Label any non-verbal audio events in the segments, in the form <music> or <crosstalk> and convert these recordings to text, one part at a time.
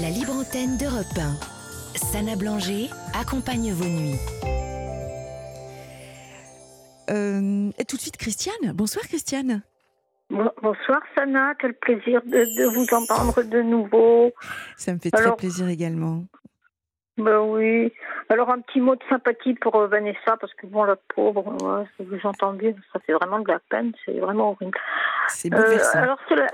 La libre antenne d'Europe 1. Sana Blanger accompagne vos nuits. Euh, et tout de suite, Christiane. Bonsoir, Christiane. Bon- bonsoir Sana, quel plaisir de, de vous entendre de nouveau. Ça me fait très Alors- plaisir également. Ben oui. Alors un petit mot de sympathie pour euh, Vanessa, parce que bon, la pauvre, ouais, si vous entendez, ça fait vraiment de la peine, c'est vraiment horrible. C'est Euh, bouleversant. alors la,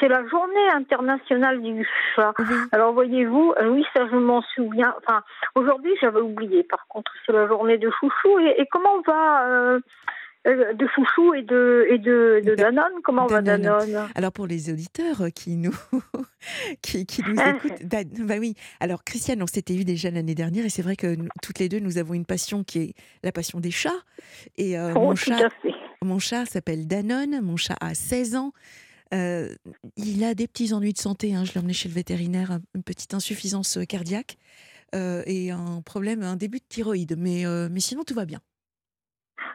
c'est la journée internationale du chat. Alors voyez-vous, euh, oui, ça je m'en souviens. Enfin, aujourd'hui j'avais oublié. Par contre, c'est la journée de Chouchou. Et, et comment va euh, euh, de Chouchou et de et de, de Da- Danone? Comment va Danone. Alors pour les auditeurs qui nous <laughs> qui, qui nous <laughs> écoutent, Dan- bah oui. Alors Christiane, on s'était eu déjà l'année dernière et c'est vrai que nous- toutes les deux nous avons une passion qui est la passion des chats. Et euh, Oh, mon chat, mon chat s'appelle Danone. Mon chat a 16 ans. Euh, il a des petits ennuis de santé. hein. Je l'ai emmené chez le vétérinaire, un- une petite insuffisance cardiaque euh, et un problème, un début de thyroïde. Mais, euh, mais sinon tout va bien.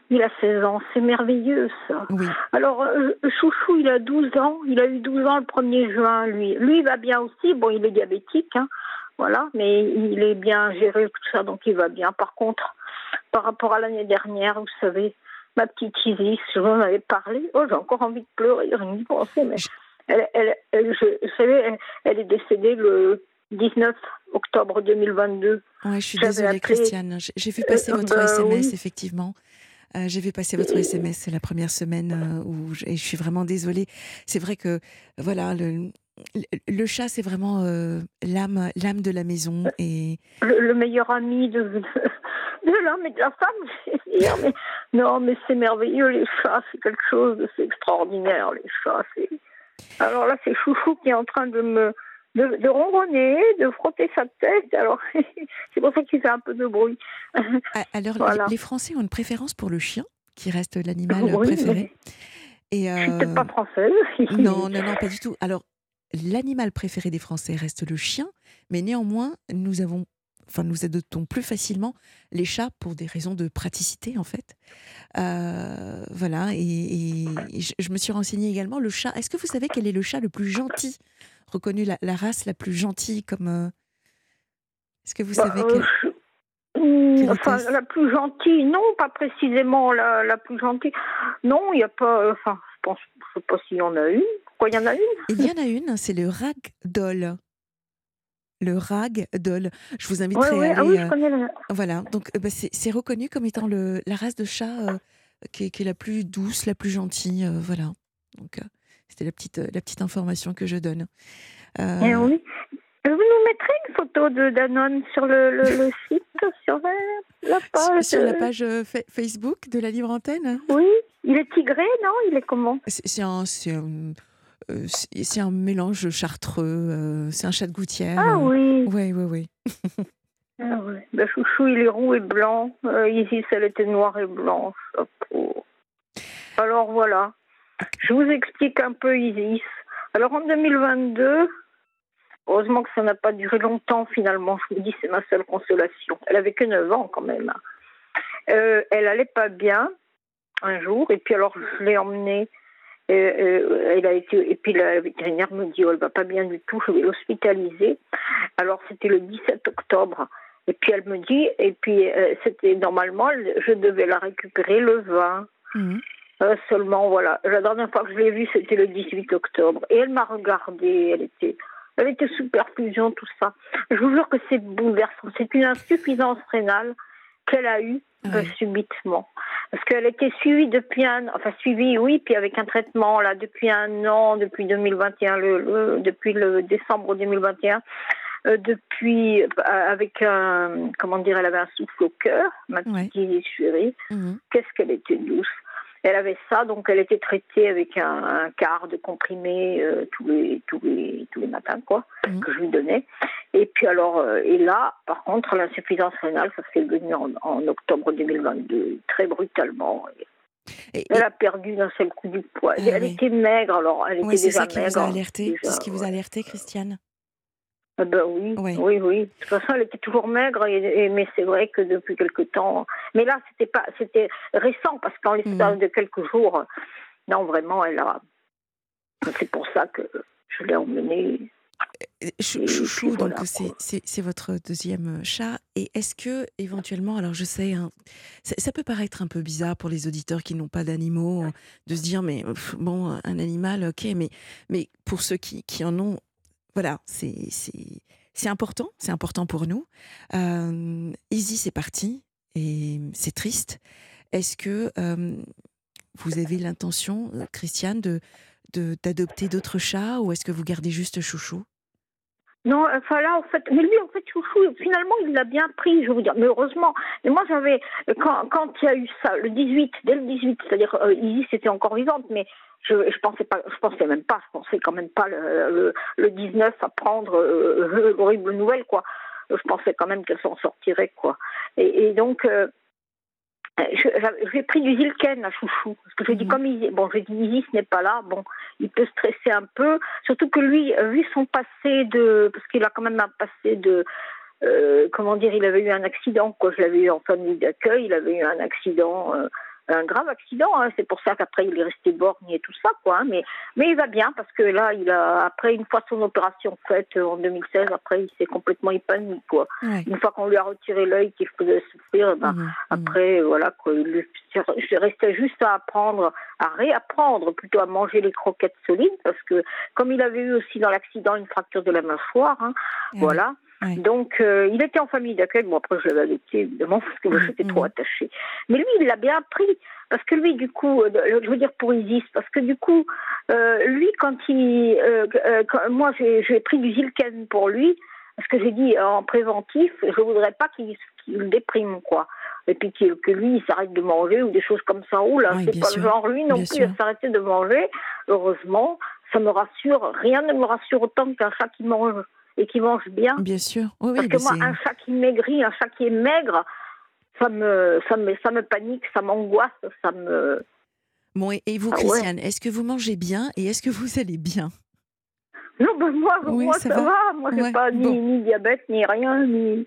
Il a 16 ans, c'est merveilleux ça. Oui. Alors, euh, Chouchou, il a 12 ans. Il a eu 12 ans le 1er juin, lui. Lui, il va bien aussi. Bon, il est diabétique, hein, voilà, mais il est bien géré, tout ça, donc il va bien. Par contre, par rapport à l'année dernière, vous savez, ma petite Isis, je vous en avais parlé. Oh, j'ai encore envie de pleurer, rien penser, mais elle, elle, elle- je, vous savez, elle, elle est décédée le 19 octobre 2022. Ouais, je suis désolée, appelé- Christiane. J'ai- vu passer Euh, votre bah SMS, oui. effectivement. Euh, J'ai vu passer votre SMS, c'est la première semaine euh, où je, et je suis vraiment désolée. C'est vrai que voilà, le, le, le chat, c'est vraiment euh, l'âme, l'âme de la maison. Et le, le meilleur ami de, de, l'homme et de la femme, je vais dire. Mais, non, mais c'est merveilleux, les chats, c'est quelque chose, de- extraordinaire, les chats. Alors là, c'est Chouchou qui est en train de me de, de ronronner, de frotter sa tête. Alors, <laughs> c'est pour ça qu'il fait un peu de bruit. a- <laughs> alors, les- Voilà. les, Français ont une préférence pour le chien, qui reste l'animal Oui, préféré. Et Je suis euh, peut-être pas française. <laughs> non, non, non, pas du tout. Alors, l'animal préféré des Français reste le chien, mais néanmoins, nous avons, enfin, nous adoptons plus facilement les chats pour des raisons de praticité, en fait. Euh, voilà, et, et- et je, me suis renseignée également. Le chat, est-ce que vous savez quel est le chat le plus gentil, reconnu la, la race la plus gentille comme. euh, Est-ce que vous Bah, savez euh, quel- quelle enfin, la plus gentille, non, pas précisément la, la plus gentille. Non, il n'y a pas. Enfin, je pense, je sais pas s'il y en a une. Pourquoi il y en a une? Il y en a une, c'est le ragdoll. Le ragdoll. Je vous inviterai Ouais, ouais, à ah aller. oui, euh, je connais la. Voilà, donc euh, bah, c'est reconnu comme étant le, la race de chat euh, qui, est, qui est la plus douce, la plus gentille. euh, voilà. Donc, euh, c'était la petite, euh, la petite information que je donne. Euh, Eh oui. Euh, Vous nous mettrez une photo de Danone sur le, le, le <laughs> site, sur la, page. sur la euh, page euh, fa- Facebook de la Libre Antenne, Oui. Il est tigré, non? Il est comment? C'est c'est un, c'est un, euh, c'est- un mélange chartreux, euh, c'est un chat de gouttière. Ah euh, oui. Oui, oui, oui. <laughs> Ah oui. Ben, Chouchou, il est roux et blanc. Euh, Isis, elle était noire et blanche. la pauvre. Alors voilà. Je vous explique un peu Isis. Alors en 2022, heureusement que ça n'a pas duré longtemps finalement. Je vous dis, c'est ma seule consolation. Elle avait que 9 ans quand même. Euh, elle allait pas bien un jour et puis alors je l'ai emmenée. Euh, elle a été et puis la vétérinaire me dit oh, elle va pas bien du tout, je vais l'hospitaliser. Alors c'était le 17 octobre. Et puis elle me dit, et puis euh, c'était normalement, je devais la récupérer le 20. Mhm. Euh, seulement, voilà. La dernière fois que je l'ai vue, c'était le 18 octobre. Et elle m'a regardée, elle était, elle était sous perfusion, tout ça. Je vous jure que c'est bouleversant. C'est une insuffisance rénale qu'elle a eue euh, Ouais. subitement. Parce qu'elle était suivie depuis un enfin suivie, oui, puis avec un traitement, là, depuis un an, depuis 2021, le, le- depuis le décembre 2021. Euh, depuis, euh, avec un, comment dire, elle avait un souffle au cœur, ma petite chérie Mhm. qu'est-ce qu'elle était douce. Elle avait ça, donc elle était traitée avec un, un quart de comprimé euh, tous les tous les tous les matins, quoi, Mhm. que je lui donnais. Et puis alors, euh, et là, par contre, l'insuffisance rénale, ça s'est venu en, en octobre 2022, très brutalement. Et- Elle a perdu d'un seul coup du poids. Ah elle oui. était maigre, alors elle était c'est déjà ça qui maigre. vous a alerté. C'est ce qui vous a alerté, Christiane? Ah ben oui, oui, oui. De toute façon, elle était toujours maigre, et, et- mais c'est vrai que depuis quelque temps. Mais là, c'était pas, c'était récent parce qu'en l'espace Mhm. de quelques jours, non, vraiment, elle a. C'est pour ça que je l'ai emmenée Chouchou, donc c'est votre deuxième chat. Et est-ce que éventuellement, alors je sais, hein, ça, peut paraître un peu bizarre pour les auditeurs qui n'ont pas d'animaux de se dire mais bon un animal, ok, mais mais pour ceux qui, qui en ont, voilà, c'est important, c'est important pour nous. Euh, Easy, c'est parti et c'est triste. Est-ce que vous avez l'intention, Christiane, de d'adopter d'autres chats ou est-ce que vous gardez juste Chouchou? Non, enfin là, en fait, mais lui, en fait, Chouchou, finalement, il l'a bien pris, je veux dire, mais heureusement. Mais moi, j'avais, quand, quand il y a eu ça, le 18, dès le 18, c'est-à-dire, euh, Isis était encore vivante, mais je, je pensais pas, je pensais même pas, je pensais quand même pas le, le, 19 à prendre euh, <laughs> nouvelle, quoi. Je pensais quand même qu'elle s'en sortirait, quoi. Et, et donc, euh, j'ai pris du Zilken à Chouchou. Parce que je dis, mhm. comme il, bon, j'ai dit, Isis n'est pas là, bon, il peut stresser un peu. Surtout que lui, vu son passé de, parce qu'il a quand même un passé de, euh, comment dire, il avait eu un accident, quoi. Je l'avais eu en famille d'accueil, il avait eu un accident, euh, un grave accident. Hein. C'est pour ça qu'après il est resté borgne et tout ça, quoi. Hein. Mais, mais il va bien parce que là, il a après une fois son opération faite euh, en 2016, après il s'est complètement épanoui, quoi. Une fois qu'on lui a retiré l'œil qui faisait souffrir, ben, mmh, mmh. après voilà, quoi. Il restait juste à apprendre, à réapprendre plutôt à manger les croquettes solides parce que comme il avait eu aussi dans l'accident une fracture de la mâchoire, hein, voilà. Donc, euh, il était en famille d'accueil. Bon, après, je l'avais adopté, évidemment, parce que moi, j'étais trop attachée. Mais lui, il l'a bien pris. Parce que lui, du coup, euh, je veux dire pour Isis, parce que du coup, euh, lui, quand il. moi, j'ai pris du Zilken pour lui, parce que j'ai dit en préventif, je voudrais pas qu'il le déprime, quoi. Et puis que lui, il s'arrête de manger ou des choses comme ça. Ou là, c'est pas le genre, lui non plus, il s'arrêter de manger. Heureusement, ça me rassure. Rien ne me rassure autant qu'un chat qui mange et qui mange bien. Bien sûr. Parce que moi, un chat qui maigrit, un chat qui est maigre, ça me, ça me, ça me panique, ça m'angoisse, ça me. Bon, et, vous, ah Christiane, est-ce que vous mangez bien et est-ce que vous allez bien? Non, ben moi, moi ça, va. Moi, j'ai pas ni, ni, diabète, ni rien, ni.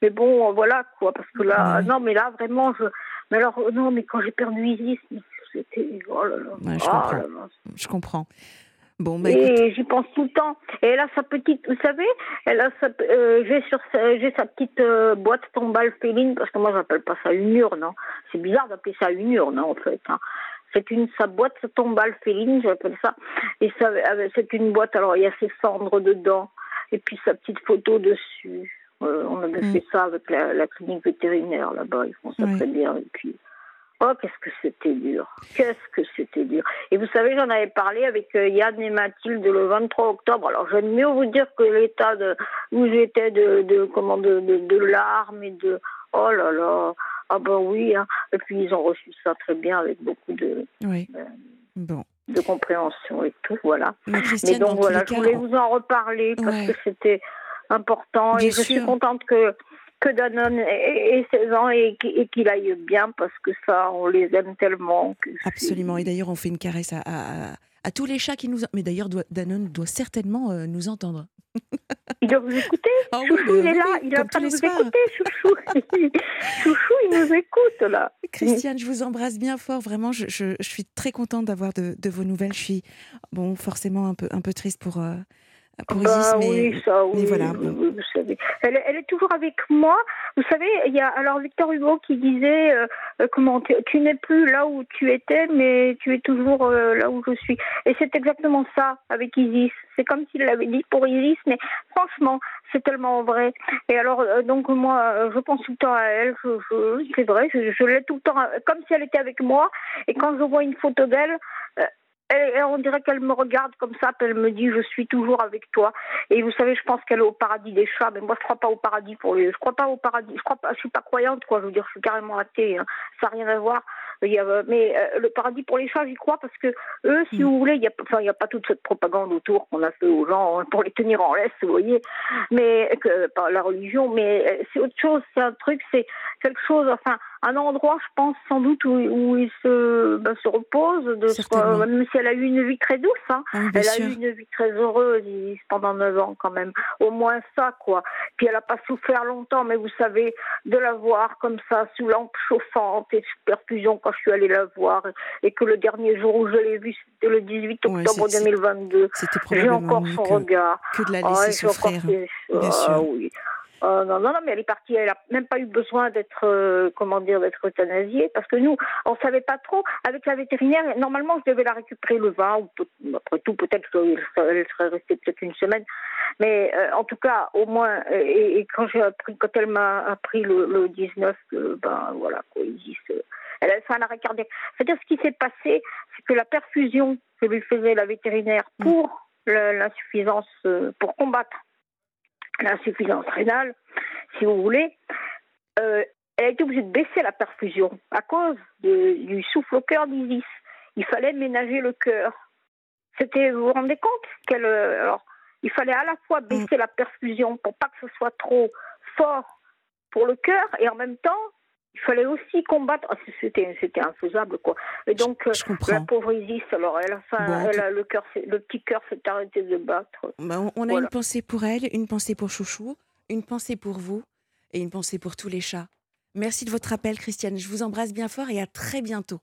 Mais bon, voilà, quoi. Parce que là, non, mais là, vraiment, je. Mais alors, non, mais quand j'ai perdu Isis, c'était. Oh là là. je, oh comprends. je comprends. Bah, et j'y pense tout le temps. Et elle a sa petite, vous savez, elle a sa, euh, j'ai sur j'ai sa petite euh, boîte tombale féline parce que moi j'appelle pas ça une urne. Hein. C'est bizarre d'appeler ça une urne hein, en fait. Hein. C'est une sa boîte tombale féline, j'appelle ça. Et ça, c'est une boîte. Alors il y a ses cendres dedans et puis sa petite photo dessus. Euh, on avait mm. fait ça avec la, la clinique vétérinaire là-bas. Ils font ça très bien. Et puis Oh, qu'est-ce que c'était dur. Qu'est-ce que c'était dur. Et vous savez, j'en avais parlé avec euh, Yann et Mathilde le 23 octobre. Alors, j'aime mieux vous dire que l'état de, où j'étais de, de, comment, de, de, larmes et de, oh là là, ah ben oui, hein. Et puis, ils ont reçu ça très bien avec beaucoup de, oui. Euh, bon. de compréhension et tout, voilà. Mais, donc, voilà, je voulais vous en reparler parce que c'était important et je suis contente que que Danone ait 16 ans et, qu'il aille bien parce que ça, on les aime tellement. Absolument. Et d'ailleurs, on fait une caresse à, à, tous les chats qui nous. Mais d'ailleurs, Danone doit certainement euh, nous entendre. Il doit vous écouter. Ah Chouchou, il est là. il train de vous écouter, Chouchou. <laughs> Chouchou, il nous écoute là. Christiane, je vous embrasse bien fort. Vraiment, je, je, je suis très contente d'avoir de, de, vos nouvelles. Je suis bon, forcément un peu, un peu triste pour. Euh, bah, oui, ça, oui, voilà. vous savez. Elle, elle, est toujours avec moi. Vous savez, il y a alors Victor Hugo qui disait euh, euh, comment tu, n'es plus là où tu étais, mais tu es toujours euh, là où je suis. Et c'est exactement ça avec Isis. C'est comme s'il l'avait dit pour Isis, mais franchement, c'est tellement vrai. Et alors, donc moi, je pense tout le temps à elle. Je, je, c'est vrai, je, je l'ai tout le temps, comme si elle était avec moi. Et quand je vois une photo d'elle, elle, on dirait qu'elle me regarde comme ça, puis elle me dit je suis toujours avec toi. Et vous savez, je pense qu'elle est au paradis des chats, mais moi je crois pas au paradis pour lui. Je crois pas au paradis. Je crois pas. Je suis pas croyante quoi. Je veux dire, je suis carrément athée. Hein. Ça n'a rien à voir. Mais euh, le paradis pour les chats, j'y crois parce que eux, si mm. vous voulez, il y a, enfin, pas toute cette propagande autour qu'on a fait aux gens hein, pour les tenir en laisse, vous voyez. Mais que par la religion, mais euh, c'est autre chose. C'est un truc, c'est quelque chose. Enfin, un endroit, je pense, sans doute, où, où il se, ben, se repose, de Certainement. même si elle a eu une vie très douce. Hein. Ah Elle sûr. a eu une vie très heureuse pendant 9 ans quand même. Au moins ça, quoi. Puis elle n'a pas souffert longtemps, mais vous savez, de la voir comme ça, sous lampe chauffante et sous perfusion quand je suis allée la voir, et que le dernier jour où je l'ai vue, c'était le 18 Ouais, octobre c'est- 2022. C'était J'ai encore son que, regard. que de la Ah, laisser encore souffrir. fait- Bien Ah, sûr. oui. Ah, non, non, non, mais elle est partie, elle a même pas eu besoin d'être, euh, comment dire, d'être euthanasiée, parce que nous, on savait pas trop. Avec la vétérinaire, normalement, je devais la récupérer le 20, ou peut- après tout, peut-être qu'elle serait restée peut-être une semaine. Mais euh, en tout cas, au moins, euh, et, et quand j'ai appris, quand elle m'a appris le, le 19, que, ben voilà, quoi, disent, euh, elle a fait un arrêt cardiaque. C'est-à-dire, ce qui s'est passé, c'est que la perfusion que lui faisait la vétérinaire Mm. pour l'insuffisance, euh, pour combattre l'insuffisance rénale, si vous voulez, euh, elle a été obligée de baisser la perfusion à cause de- du souffle au cœur d'Isis. Il fallait ménager le cœur. C'était, vous vous rendez compte qu'elle, euh, alors, il fallait à la fois baisser la perfusion pour pas que ce soit trop fort pour le cœur et en même temps, il fallait aussi combattre. ah, c'était, c'était infaisable, quoi. Et donc, euh, Je la comprends. pauvre Isis, alors, elle a, faim, Bon, elle a le cœur, s'est- le petit cœur s'est arrêté de battre. Bah, on- on a Voilà. une pensée pour elle, une pensée pour Chouchou, une pensée pour vous et une pensée pour tous les chats. Merci de votre appel, Christiane. Je vous embrasse bien fort et à très bientôt.